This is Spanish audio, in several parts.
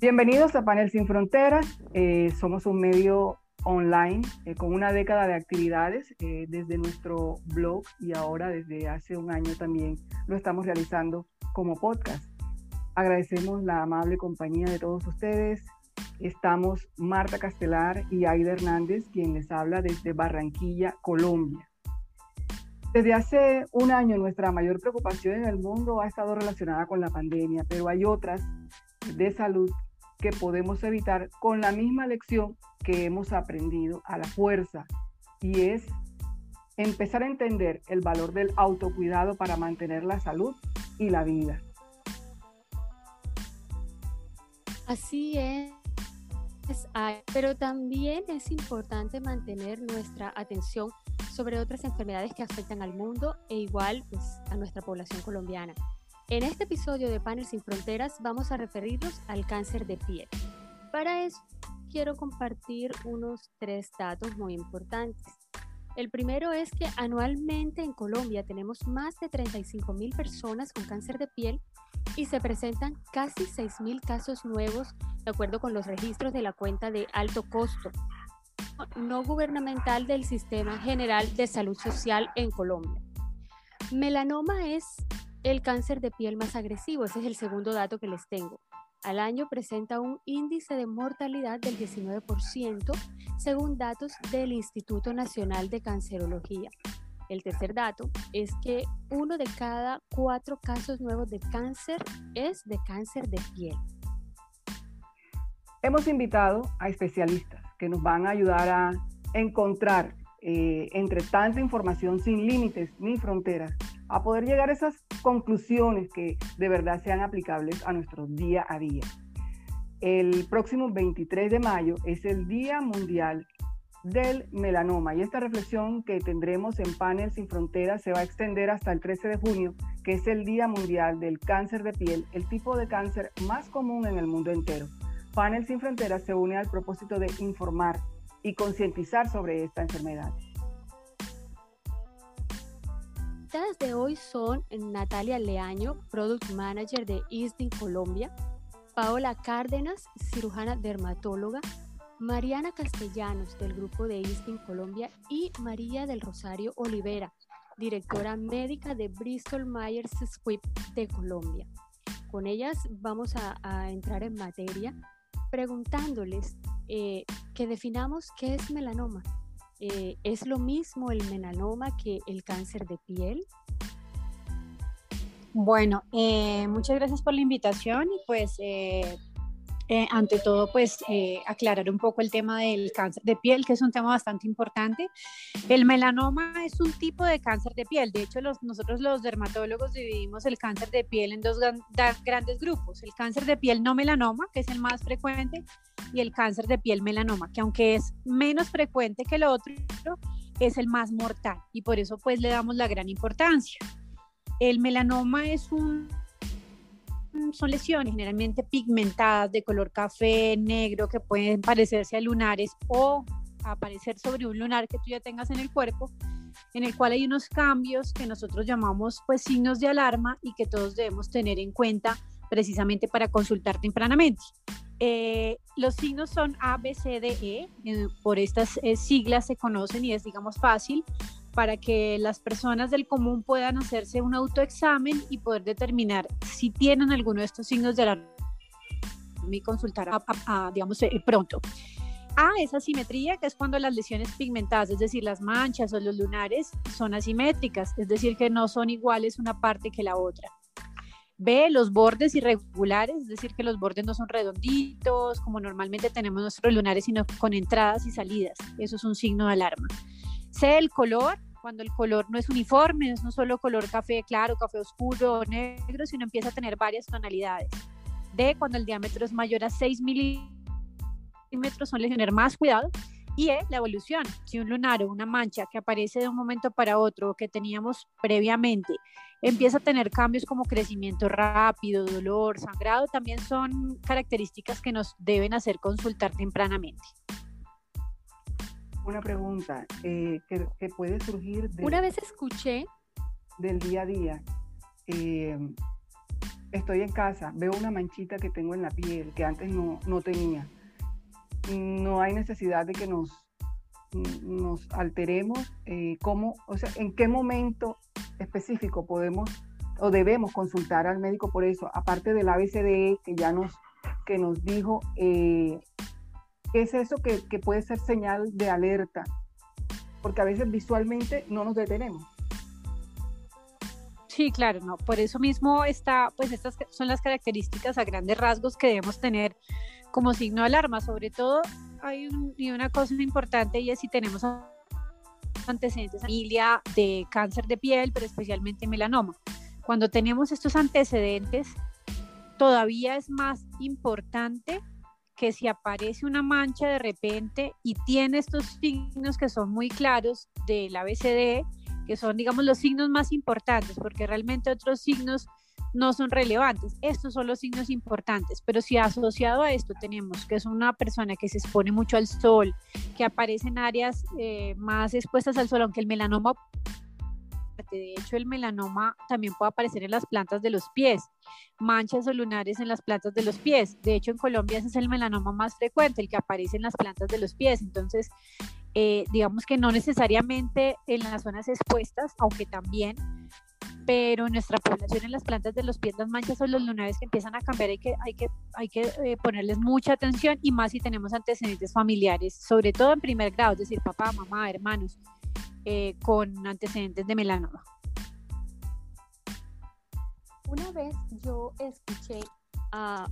Bienvenidos a Panel Sin Fronteras. Eh, somos un medio online eh, con una década de actividades eh, desde nuestro blog y ahora desde hace un año también lo estamos realizando como podcast. Agradecemos la amable compañía de todos ustedes. Estamos Marta Castelar y Aida Hernández, quien les habla desde Barranquilla, Colombia. Desde hace un año nuestra mayor preocupación en el mundo ha estado relacionada con la pandemia, pero hay otras de salud que podemos evitar con la misma lección que hemos aprendido a la fuerza y es empezar a entender el valor del autocuidado para mantener la salud y la vida. Así es, pero también es importante mantener nuestra atención sobre otras enfermedades que afectan al mundo e igual pues, a nuestra población colombiana. En este episodio de Panel Sin Fronteras vamos a referirnos al cáncer de piel. Para eso quiero compartir unos tres datos muy importantes. El primero es que anualmente en Colombia tenemos más de 35 mil personas con cáncer de piel y se presentan casi 6 mil casos nuevos de acuerdo con los registros de la cuenta de alto costo no gubernamental del Sistema General de Salud Social en Colombia. Melanoma es el cáncer de piel más agresivo, ese es el segundo dato que les tengo. Al año presenta un índice de mortalidad del 19%, según datos del Instituto Nacional de Cancerología. El tercer dato es que uno de cada cuatro casos nuevos de cáncer es de cáncer de piel. Hemos invitado a especialistas que nos van a ayudar a encontrar eh, entre tanta información sin límites ni fronteras, a poder llegar a esas conclusiones que de verdad sean aplicables a nuestro día a día. El próximo 23 de mayo es el Día Mundial del Melanoma y esta reflexión que tendremos en Panel Sin Fronteras se va a extender hasta el 13 de junio, que es el Día Mundial del Cáncer de Piel, el tipo de cáncer más común en el mundo entero. Panel Sin Fronteras se une al propósito de informar, y concientizar sobre esta enfermedad. Las de hoy son Natalia Leaño, Product Manager de ISDIN Colombia, Paola Cárdenas, cirujana dermatóloga, Mariana Castellanos del grupo de ISDIN Colombia y María del Rosario Olivera, directora médica de Bristol Myers Squibb de Colombia. Con ellas vamos a, a entrar en materia preguntándoles eh, que definamos qué es melanoma. Eh, ¿Es lo mismo el melanoma que el cáncer de piel? Bueno, eh, muchas gracias por la invitación y pues eh, ante todo, pues eh, aclarar un poco el tema del cáncer de piel, que es un tema bastante importante. El melanoma es un tipo de cáncer de piel. De hecho, nosotros los dermatólogos dividimos el cáncer de piel en dos grandes grupos. El cáncer de piel no melanoma, que es el más frecuente, y el cáncer de piel melanoma, que aunque es menos frecuente que el otro, es el más mortal. Y por eso, pues, le damos la gran importancia. El melanoma es un son lesiones generalmente pigmentadas de color café, negro, que pueden parecerse a lunares o aparecer sobre un lunar que tú ya tengas en el cuerpo, en el cual hay unos cambios que nosotros llamamos pues signos de alarma y que todos debemos tener en cuenta precisamente para consultar tempranamente. Eh, los signos son A, B, C, D, E, eh, por estas eh, siglas se conocen y es digamos fácil para que las personas del común puedan hacerse un autoexamen y poder determinar si tienen alguno de estos signos de la y consultar a, digamos eh, pronto. A es asimetría, que es cuando las lesiones pigmentadas, es decir, las manchas o los lunares, son asimétricas, es decir, que no son iguales una parte que la otra. B, los bordes irregulares, es decir, que los bordes no son redonditos, como normalmente tenemos nuestros lunares, sino con entradas y salidas. Eso es un signo de alarma. C, el color, cuando el color no es uniforme, no es solo color café claro, café oscuro negro, sino empieza a tener varias tonalidades. D, cuando el diámetro es mayor a 6 milímetros, son tener más cuidado. Y E, la evolución. Si un lunar o una mancha que aparece de un momento para otro que teníamos previamente empieza a tener cambios como crecimiento rápido, dolor, sangrado, también son características que nos deben hacer consultar tempranamente una pregunta eh, que, puede surgir una vez escuché del día a día. Eh, estoy en casa, veo una manchita que tengo en la piel que antes no, no tenía. No hay necesidad de que nos, nos alteremos. Eh, cómo, o sea, en qué momento específico podemos o debemos consultar al médico por eso, aparte del ABCDE que ya nos, que nos dijo, eh, es eso que, puede ser señal de alerta, porque a veces visualmente no nos detenemos. Sí, claro, no. Por eso mismo está, pues estas son las características a grandes rasgos que debemos tener como signo de alarma. Sobre todo hay una cosa importante y es si tenemos antecedentes de familia de cáncer de piel, pero especialmente melanoma. Cuando tenemos estos antecedentes, todavía es más importante que si aparece una mancha de repente y tiene estos signos que son muy claros del ABCD, que son, digamos, los signos más importantes, porque realmente otros signos no son relevantes. Estos son los signos importantes, pero si asociado a esto tenemos que es una persona que se expone mucho al sol, que aparece en áreas eh, más expuestas al sol, aunque el melanoma de hecho, el melanoma también puede aparecer en las plantas de los pies, manchas o lunares en las plantas de los pies. De hecho, en Colombia ese es el melanoma más frecuente, el que aparece en las plantas de los pies. Entonces, eh, digamos que no necesariamente en las zonas expuestas, aunque también, pero en nuestra población en las plantas de los pies, las manchas o los lunares que empiezan a cambiar, hay que, hay que, hay que eh, ponerles mucha atención y más si tenemos antecedentes familiares, sobre todo en primer grado, es decir, papá, mamá, hermanos eh, con antecedentes de melanoma. Una vez yo escuché a,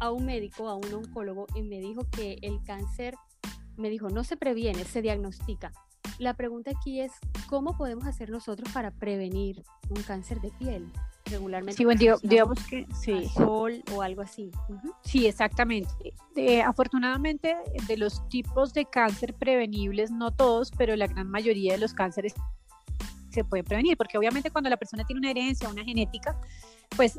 a un médico, a un oncólogo, y me dijo que el cáncer, me dijo, no se previene, se diagnostica. La pregunta aquí es, ¿cómo podemos hacer nosotros para prevenir un cáncer de piel? Regularmente. Sí, bueno, digamos que sí. Sol o algo así. Sí, exactamente. afortunadamente, de los tipos de cáncer prevenibles, no todos, pero la gran mayoría de los cánceres se pueden prevenir, porque obviamente cuando la persona tiene una herencia, una genética, pues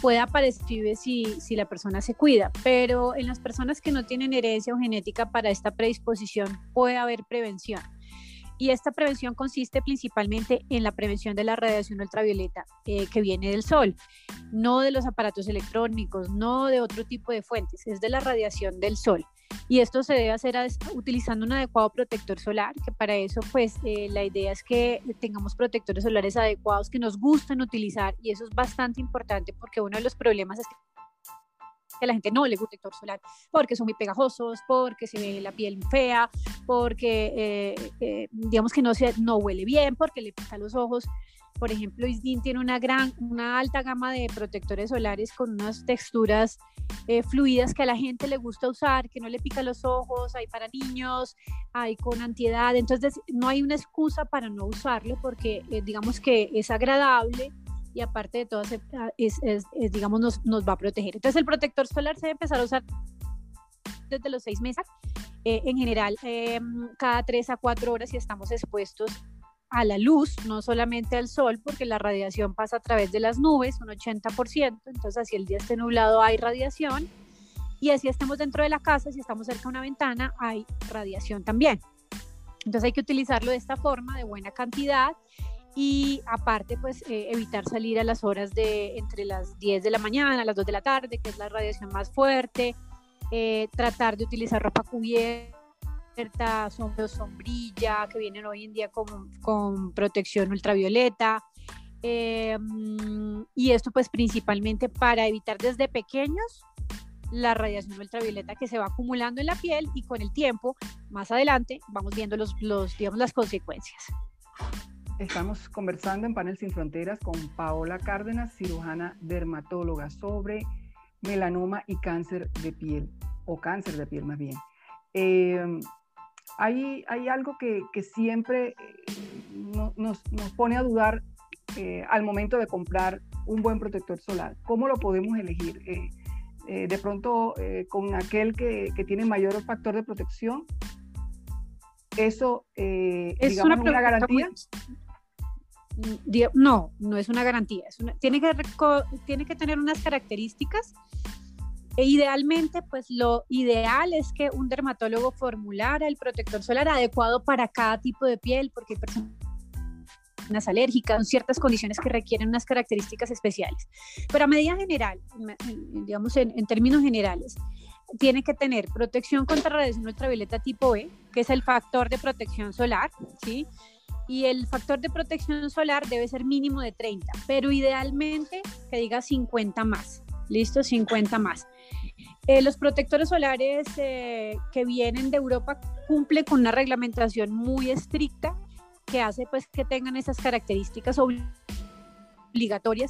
puede aparecer si, si la persona se cuida, pero en las personas que no tienen herencia o genética para esta predisposición puede haber prevención. Y esta prevención consiste principalmente en la prevención de la radiación ultravioleta eh, que viene del sol, no de los aparatos electrónicos, no de otro tipo de fuentes, es de la radiación del sol. Y esto se debe hacer utilizando un adecuado protector solar, que para eso pues eh, la idea es que tengamos protectores solares adecuados que nos gusten utilizar y eso es bastante importante porque uno de los problemas es que a la gente no le gusta el protector solar porque son muy pegajosos, porque se ve la piel fea, porque eh, eh, digamos que no, se, no huele bien, porque le pica los ojos. Por ejemplo, Isdin tiene una gran, una alta gama de protectores solares con unas texturas eh, fluidas que a la gente le gusta usar, que no le pica los ojos, hay para niños, hay con antiedad, entonces no hay una excusa para no usarlo porque digamos que es agradable y aparte de todo, ah, es, digamos, nos, nos, va a proteger. Entonces, el protector solar se debe empezar a usar desde los seis meses. Eh, en general, em, cada tres a cuatro horas si estamos expuestos a la luz, no solamente al sol, porque la radiación pasa a través de las nubes, un 80%, entonces así el día esté nublado hay radiación, y así estemos dentro de la casa, si estamos cerca de una ventana, hay radiación también. Entonces hay que utilizarlo de esta forma, de buena cantidad, y aparte pues eh, evitar salir a las horas de entre las 10 de la mañana, a las 2 de la tarde, que es la radiación más fuerte, eh, tratar de utilizar ropa cubierta, sombrilla, que vienen hoy en día con, con protección ultravioleta. Eh, y esto pues principalmente para evitar desde pequeños la radiación ultravioleta que se va acumulando en la piel y con el tiempo, más adelante, vamos viendo los, los digamos, las consecuencias. Estamos conversando en Panel Sin Fronteras con Paola Cárdenas, cirujana dermatóloga, sobre melanoma y cáncer de piel, o cáncer de piel más bien. Eh, hay, hay, algo que, que siempre eh, nos, nos, pone a dudar eh, al momento de comprar un buen protector solar. ¿Cómo lo podemos elegir? de pronto, con aquel que, que, tiene mayor factor de protección, eso es digamos, una, garantía. No, no es una garantía. tiene, que, tiene que tener unas características. E idealmente, pues lo ideal es que un dermatólogo formulara el protector solar adecuado para cada tipo de piel, porque hay personas alérgicas, ciertas condiciones que requieren unas características especiales. Pero a medida general, digamos en, en términos generales, tiene que tener protección contra radiación ultravioleta tipo E, que es el factor de protección solar, ¿sí? Y el factor de protección solar debe ser mínimo de 30, pero idealmente que diga 50 más. Listo, 50 más. Eh, los protectores solares eh, que vienen de Europa cumplen con una reglamentación muy estricta que hace pues que tengan esas características obligatorias,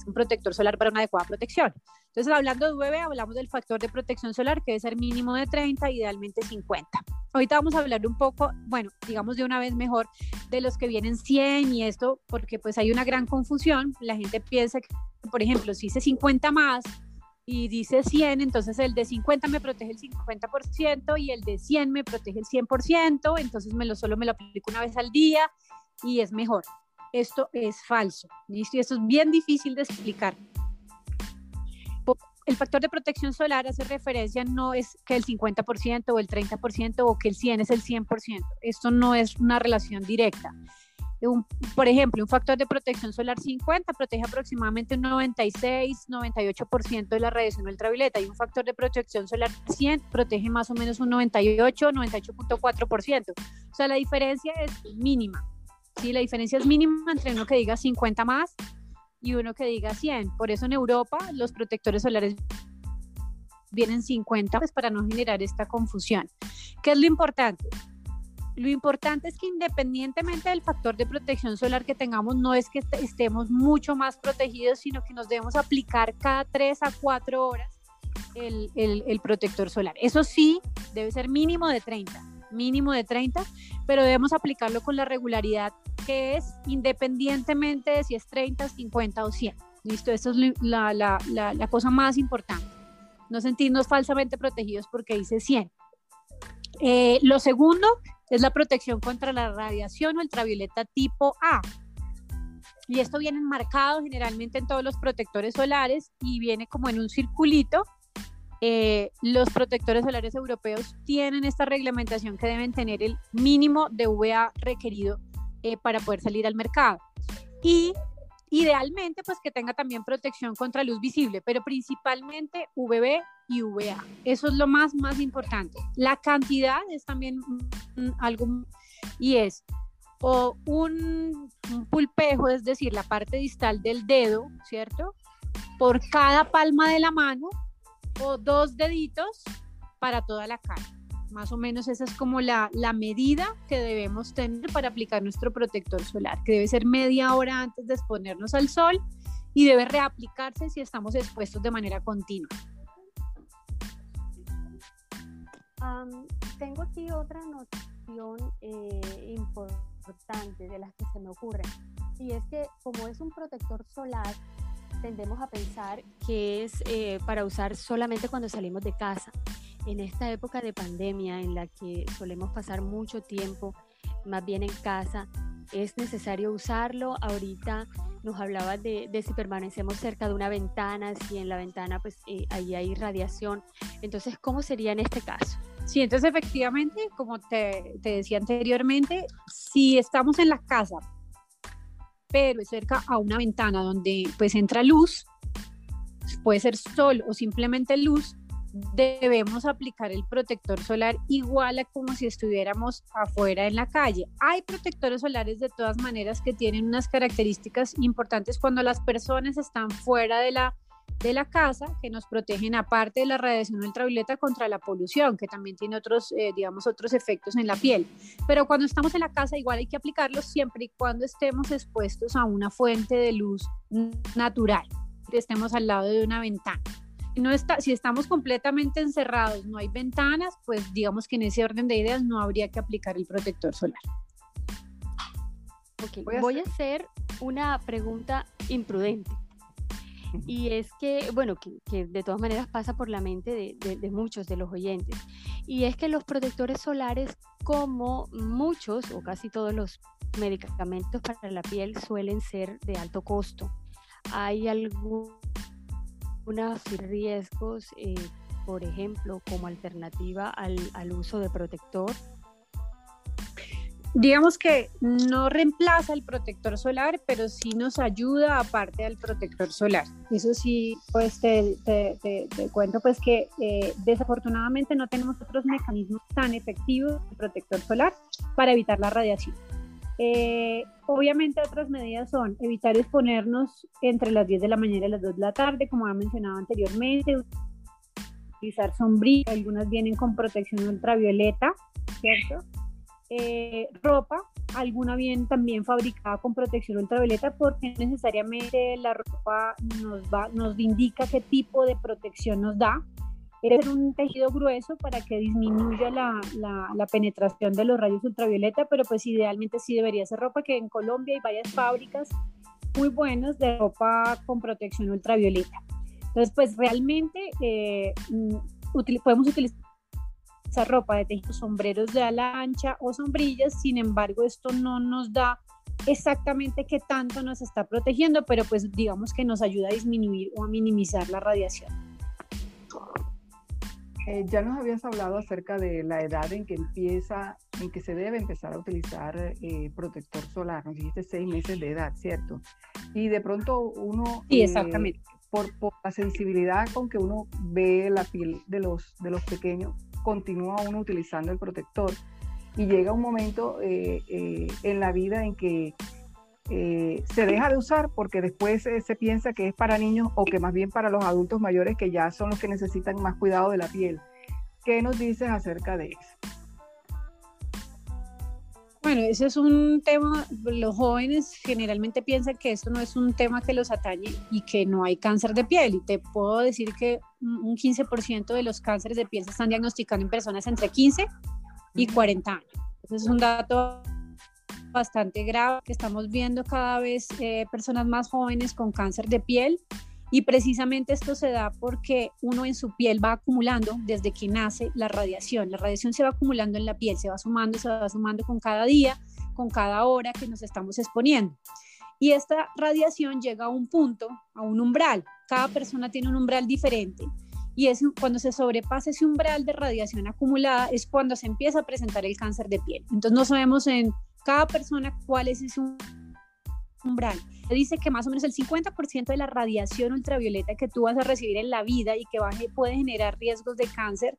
un protector solar para una adecuada protección. Entonces, hablando de UV, hablamos del factor de protección solar que debe ser mínimo de 30, idealmente 50. Ahorita vamos a hablar un poco, bueno, digamos de una vez mejor, de los que vienen 100 y esto, porque pues hay una gran confusión. La gente piensa que, por ejemplo, si hice 50 más, y dice 100, entonces el de 50 me protege el 50% y el de 100 me protege el 100%, entonces me lo, solo me lo aplico una vez al día y es mejor. Esto es falso, ¿listo? Y esto es bien difícil de explicar. El factor de protección solar hace referencia no es que el 50% o el 30% o que el 100 es el 100%. Esto no es una relación directa por ejemplo, un factor de protección solar 50 protege aproximadamente un 96, 98% de la radiación ultravioleta y un factor de protección solar 100 protege más o menos un 98, 98.4%. O sea, la diferencia es mínima. Sí, la diferencia es mínima entre uno que diga 50 más y uno que diga 100. Por eso en Europa los protectores solares vienen 50 pues para no generar esta confusión. ¿Qué es lo importante? Lo importante es que independientemente del factor de protección solar que tengamos, no es que estemos mucho más protegidos, sino que nos debemos aplicar cada 3 a 4 horas el, el, protector solar. Eso sí, debe ser mínimo de 30, mínimo de 30, pero debemos aplicarlo con la regularidad que es independientemente de si es 30, 50 o 100. Listo, eso es la, la, la, la cosa más importante. No sentirnos falsamente protegidos porque dice 100. Eh, lo segundo es la protección contra la radiación ultravioleta tipo A. Y esto viene enmarcado generalmente en todos los protectores solares y viene como en un circulito. Eh, los protectores solares europeos tienen esta reglamentación que deben tener el mínimo de UVA requerido eh, para poder salir al mercado. Y idealmente, pues que tenga también protección contra luz visible, pero principalmente UVB y UVA. Eso es lo más, más importante. La cantidad es también algo y es o un, pulpejo, es decir, la parte distal del dedo, ¿cierto? Por cada palma de la mano o dos deditos para toda la cara. Más o menos esa es como la, la, medida que debemos tener para aplicar nuestro protector solar, que debe ser media hora antes de exponernos al sol y debe reaplicarse si estamos expuestos de manera continua tengo aquí otra noción eh, importante de las que se me ocurren. Y es que como es un protector solar, tendemos a pensar que es eh, para usar solamente cuando salimos de casa. En esta época de pandemia en la que solemos pasar mucho tiempo más bien en casa, es necesario usarlo. Ahorita nos hablaba de, si permanecemos cerca de una ventana, si en la ventana pues eh, ahí hay radiación. Entonces, ¿cómo sería en este caso? Sí, entonces efectivamente, como te, te decía anteriormente, si estamos en la casa, pero es cerca a una ventana donde pues entra luz, puede ser sol o simplemente luz, debemos aplicar el protector solar igual a como si estuviéramos afuera en la calle. Hay protectores solares de todas maneras que tienen unas características importantes cuando las personas están fuera de la de la casa que nos protegen aparte de la radiación ultravioleta contra la polución, que también tiene otros, eh, digamos, otros efectos en la piel. Pero cuando estamos en la casa igual hay que aplicarlos siempre y cuando estemos expuestos a una fuente de luz natural, que estemos al lado de una ventana no está, si estamos completamente encerrados, no hay ventanas, pues digamos que en ese orden de ideas no habría que aplicar el protector solar. voy, a, hacer una pregunta imprudente. Y es que, bueno, que, de todas maneras pasa por la mente de, muchos de los oyentes. Y es que los protectores solares, como muchos o casi todos los medicamentos para la piel, suelen ser de alto costo. ¿Hay algún unos riesgos, eh, por ejemplo, como alternativa al, uso de protector? Digamos que no reemplaza el protector solar, pero sí nos ayuda aparte del protector solar. Eso sí, pues te, te, cuento pues que eh, desafortunadamente no tenemos otros mecanismos tan efectivos de protector solar para evitar la radiación. Eh, obviamente otras medidas son evitar exponernos entre las 10 de la mañana y las 2 de la tarde, como ha mencionado anteriormente, utilizar sombrillas, algunas vienen con protección ultravioleta, ¿cierto? Eh, ropa, alguna bien también fabricada con protección ultravioleta porque necesariamente la ropa nos, va, nos indica qué tipo de protección nos da. Es un tejido grueso para que disminuya la, la, la, penetración de los rayos ultravioleta, pero pues idealmente sí debería ser ropa que en Colombia hay varias fábricas muy buenas de ropa con protección ultravioleta. Entonces, pues realmente eh, mm, podemos utilizar esa ropa de tejido, sombreros de ala ancha o sombrillas, sin embargo esto no nos da exactamente qué tanto nos está protegiendo, pero pues digamos que nos ayuda a disminuir o a minimizar la radiación. Eh, ya nos habías hablado acerca de la edad en que empieza, en que se debe empezar a utilizar eh, protector solar. Nos dijiste seis meses de edad, ¿cierto? Y de pronto uno... Sí, exactamente. Eh, por, por, la sensibilidad con que uno ve la piel de los, de los pequeños, continúa uno utilizando el protector. Y llega un momento eh, eh, en la vida en que eh, se deja de usar porque después se piensa que es para niños o que más bien para los adultos mayores que ya son los que necesitan más cuidado de la piel. ¿Qué nos dices acerca de eso? Bueno, ese es un tema, los jóvenes generalmente piensan que esto no es un tema que los atañe y que no hay cáncer de piel. Y te puedo decir que un 15% de los cánceres de piel se están diagnosticando en personas entre 15 y 40 años. Ese es un dato bastante grave que estamos viendo cada vez eh, personas más jóvenes con cáncer de piel y precisamente esto se da porque uno en su piel va acumulando desde que nace la radiación. La radiación se va acumulando en la piel, se va sumando, se va sumando con cada día, con cada hora que nos estamos exponiendo. Y esta radiación llega a un punto, a un umbral. Cada persona tiene un umbral diferente. Y es cuando se sobrepasa ese umbral de radiación acumulada es cuando se empieza a presentar el cáncer de piel. Entonces no sabemos en cada persona cuál es ese umbral dice que más o menos el 50% de la radiación ultravioleta que tú vas a recibir en la vida y que puede generar riesgos de cáncer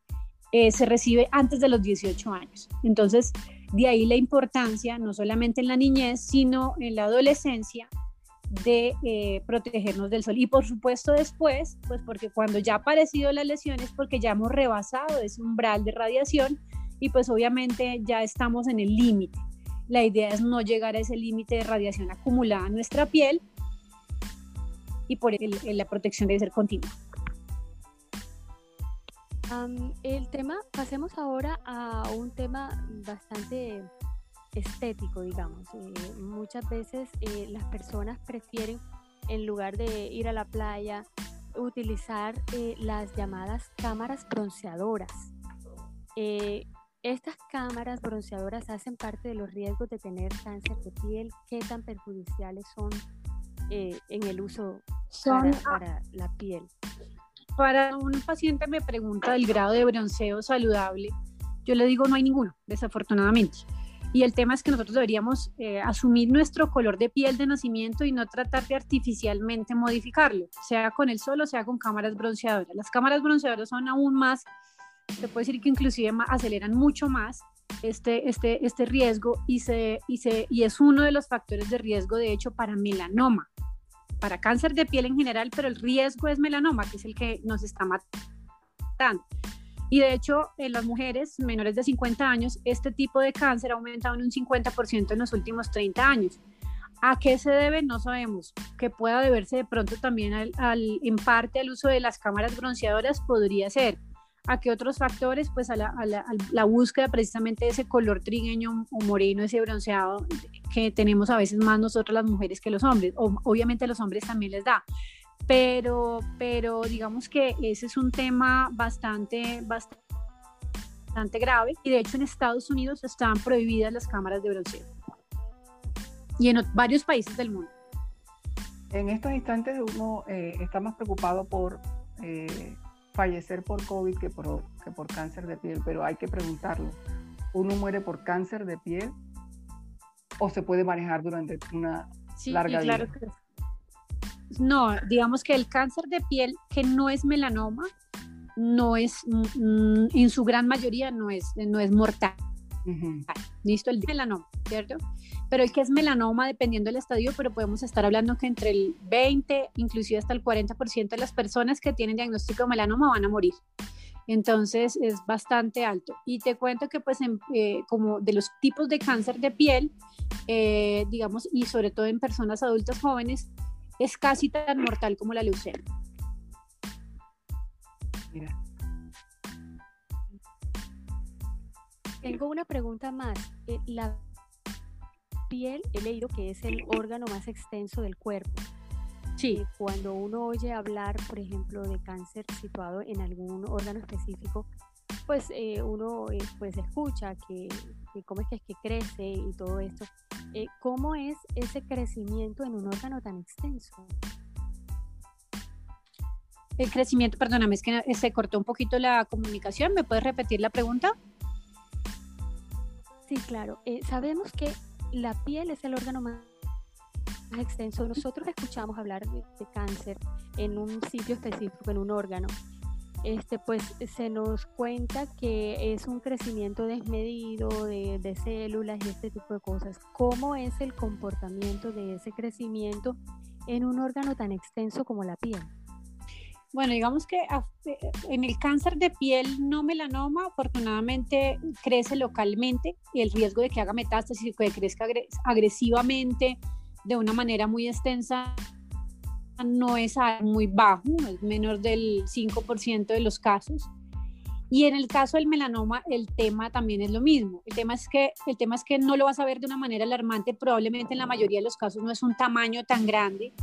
eh, se recibe antes de los 18 años. Entonces, de ahí la importancia, no solamente en la niñez, sino en la adolescencia, de eh, protegernos del sol. Y por supuesto después, pues porque cuando ya ha aparecido la lesión es porque ya hemos rebasado ese umbral de radiación y pues obviamente ya estamos en el límite. La idea es no llegar a ese límite de radiación acumulada en nuestra piel y por el, la protección debe ser continua. el tema, pasemos ahora a un tema bastante estético, digamos. Eh, muchas veces eh, las personas prefieren, en lugar de ir a la playa, utilizar eh, las llamadas cámaras bronceadoras. Estas cámaras bronceadoras hacen parte de los riesgos de tener cáncer de piel. ¿Qué tan perjudiciales son eh, en el uso son, para, la piel? Para un paciente me pregunta el grado de bronceo saludable. Yo le digo no hay ninguno, desafortunadamente. Y el tema es que nosotros deberíamos eh, asumir nuestro color de piel de nacimiento y no tratar de artificialmente modificarlo, sea con el sol o sea con cámaras bronceadoras. Las cámaras bronceadoras son aún más se puede decir que inclusive aceleran mucho más este, este, este riesgo y, se, y, se, y es uno de los factores de riesgo, de hecho, para melanoma, para cáncer de piel en general, pero el riesgo es melanoma, que es el que nos está matando. Y de hecho, en las mujeres menores de 50 años, este tipo de cáncer ha aumentado en un 50% en los últimos 30 años. ¿A qué se debe? No sabemos. Que pueda deberse de pronto también en parte al uso de las cámaras bronceadoras, podría ser a qué otros factores, pues a la, búsqueda precisamente de ese color trigueño o moreno, ese bronceado que tenemos a veces más nosotros las mujeres que los hombres. O, obviamente a los hombres también les da. Pero, pero digamos que ese es un tema bastante, bastante grave y de hecho en Estados Unidos están prohibidas las cámaras de bronceo y en varios países del mundo. En estos instantes uno eh, está más preocupado por eh, fallecer por COVID que por, que por cáncer de piel, pero hay que preguntarlo. ¿Uno muere por cáncer de piel o se puede manejar durante una larga claro vida? no, digamos que el cáncer de piel que no es melanoma, no es, mm, en su gran mayoría no es, no es mortal. Listo, el melanoma, ¿cierto? Pero el que es melanoma, dependiendo del estadio, pero podemos estar hablando que entre el 20, inclusive hasta el 40% de las personas que tienen diagnóstico de melanoma van a morir. Entonces es bastante alto. Y te cuento que pues eh, como de los tipos de cáncer de piel, eh, digamos, y sobre todo en personas adultas jóvenes, es casi tan mortal como la leucemia. Mira. Tengo una pregunta más. Eh, la piel, he leído que es el órgano más extenso del cuerpo. Sí. Eh, cuando uno oye hablar, por ejemplo, de cáncer situado en algún órgano específico, pues eh, uno pues escucha que, cómo es que, es que crece y todo esto. ¿Cómo es ese crecimiento en un órgano tan extenso? El crecimiento, perdóname, es que se cortó un poquito la comunicación. ¿Me puedes repetir la pregunta? Sí, claro. Eh, sabemos que la piel es el órgano más, extenso. Nosotros escuchamos hablar de, cáncer en un sitio específico, en un órgano. Este, pues se nos cuenta que es un crecimiento desmedido de, de células y este tipo de cosas. ¿Cómo es el comportamiento de ese crecimiento en un órgano tan extenso como la piel? Bueno, digamos que en el cáncer de piel no melanoma, afortunadamente crece localmente y el riesgo de que haga metástasis y que crezca agresivamente de una manera muy extensa no es muy bajo, es menor del 5% de los casos. Y en el caso del melanoma, el tema también es lo mismo. El tema es que, el tema es que no lo vas a ver de una manera alarmante, probablemente en la mayoría de los casos no es un tamaño tan grande,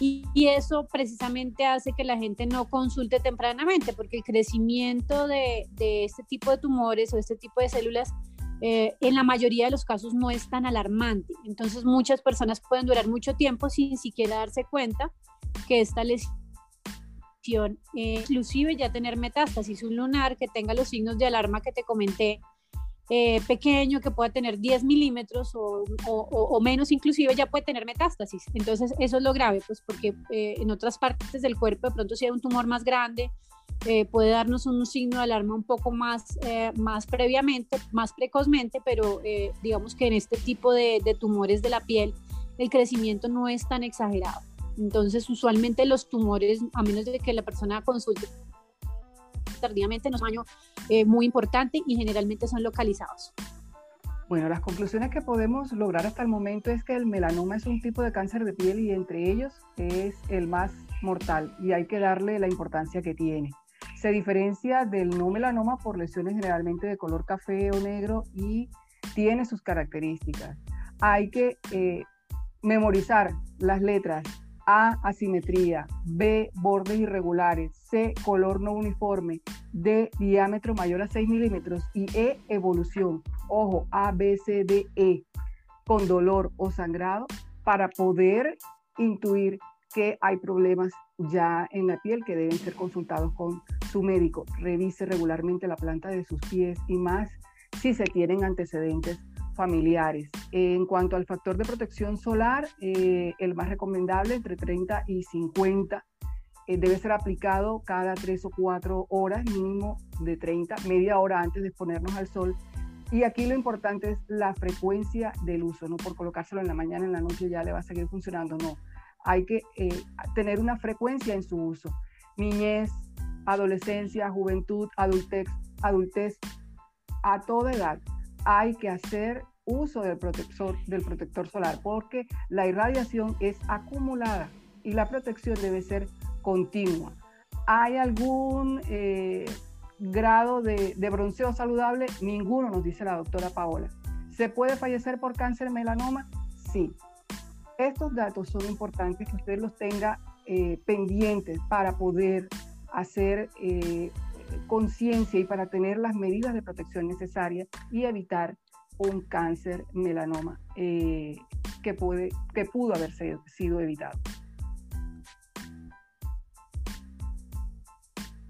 y, eso precisamente hace que la gente no consulte tempranamente, porque el crecimiento de, este tipo de tumores o este tipo de células eh, en la mayoría de los casos no es tan alarmante. Entonces muchas personas pueden durar mucho tiempo sin siquiera darse cuenta que esta lesión, eh, inclusive ya tener metástasis, un lunar que tenga los signos de alarma que te comenté, eh, pequeño que pueda tener 10 milímetros o, menos inclusive ya puede tener metástasis. Entonces eso es lo grave, pues porque eh, en otras partes del cuerpo de pronto si hay un tumor más grande eh, puede darnos un signo de alarma un poco más, más previamente, más precozmente, pero digamos que en este tipo de, de tumores de la piel el crecimiento no es tan exagerado. Entonces usualmente los tumores, a menos de que la persona consulte tardíamente en un año eh, muy importante y generalmente son localizados. Bueno, las conclusiones que podemos lograr hasta el momento es que el melanoma es un tipo de cáncer de piel y entre ellos es el más mortal y hay que darle la importancia que tiene. Se diferencia del no melanoma por lesiones generalmente de color café o negro y tiene sus características. Hay que eh, memorizar las letras a, asimetría. B, bordes irregulares. C, color no uniforme. D, diámetro mayor a 6 milímetros. Y E, evolución. Ojo, A, B, C, D, E. Con dolor o sangrado para poder intuir que hay problemas ya en la piel que deben ser consultados con su médico. Revise regularmente la planta de sus pies y más si se tienen antecedentes familiares. En cuanto al factor de protección solar, eh, el más recomendable entre 30 y 50 eh, debe ser aplicado cada 3 o 4 horas, mínimo de 30, media hora antes de exponernos al sol. Y aquí lo importante es la frecuencia del uso, no por colocárselo en la mañana, en la noche ya le va a seguir funcionando, no. Hay que eh, tener una frecuencia en su uso. Niñez, adolescencia, juventud, adultez, adultez, a toda edad hay que hacer uso del protector, del protector solar porque la irradiación es acumulada y la protección debe ser continua. ¿Hay algún eh, grado de, bronceo saludable? Ninguno, nos dice la doctora Paola. ¿Se puede fallecer por cáncer melanoma? Sí. Estos datos son importantes que usted los tenga eh, pendientes para poder hacer eh, conciencia y para tener las medidas de protección necesarias y evitar un cáncer melanoma eh, que, puede, que pudo haber sido evitado.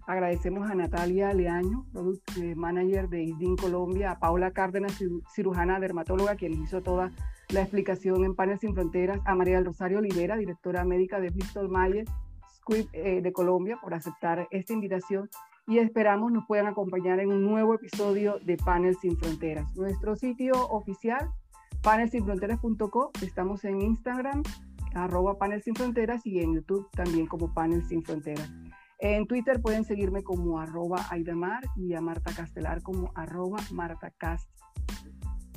Agradecemos a Natalia Leaño, Product Manager de ISDIN Colombia, a Paula Cárdenas, cirujana dermatóloga, quien hizo toda la explicación en Panel Sin Fronteras a María del Rosario Olivera, directora médica de Bristol Myers Squibb eh, de Colombia, por aceptar esta invitación y esperamos nos puedan acompañar en un nuevo episodio de Panel Sin Fronteras. Nuestro sitio oficial, panelsinfronteras.co, estamos en Instagram, arroba Panel Sin Fronteras y en YouTube también como Panel Sin Fronteras. En Twitter pueden seguirme como arroba Aidamar y a Marta Castelar como arroba Marta Cast.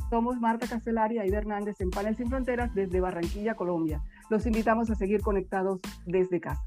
Somos Marta Castelar y Aida Hernández en Panel Sin Fronteras desde Barranquilla, Colombia. Los invitamos a seguir conectados desde casa.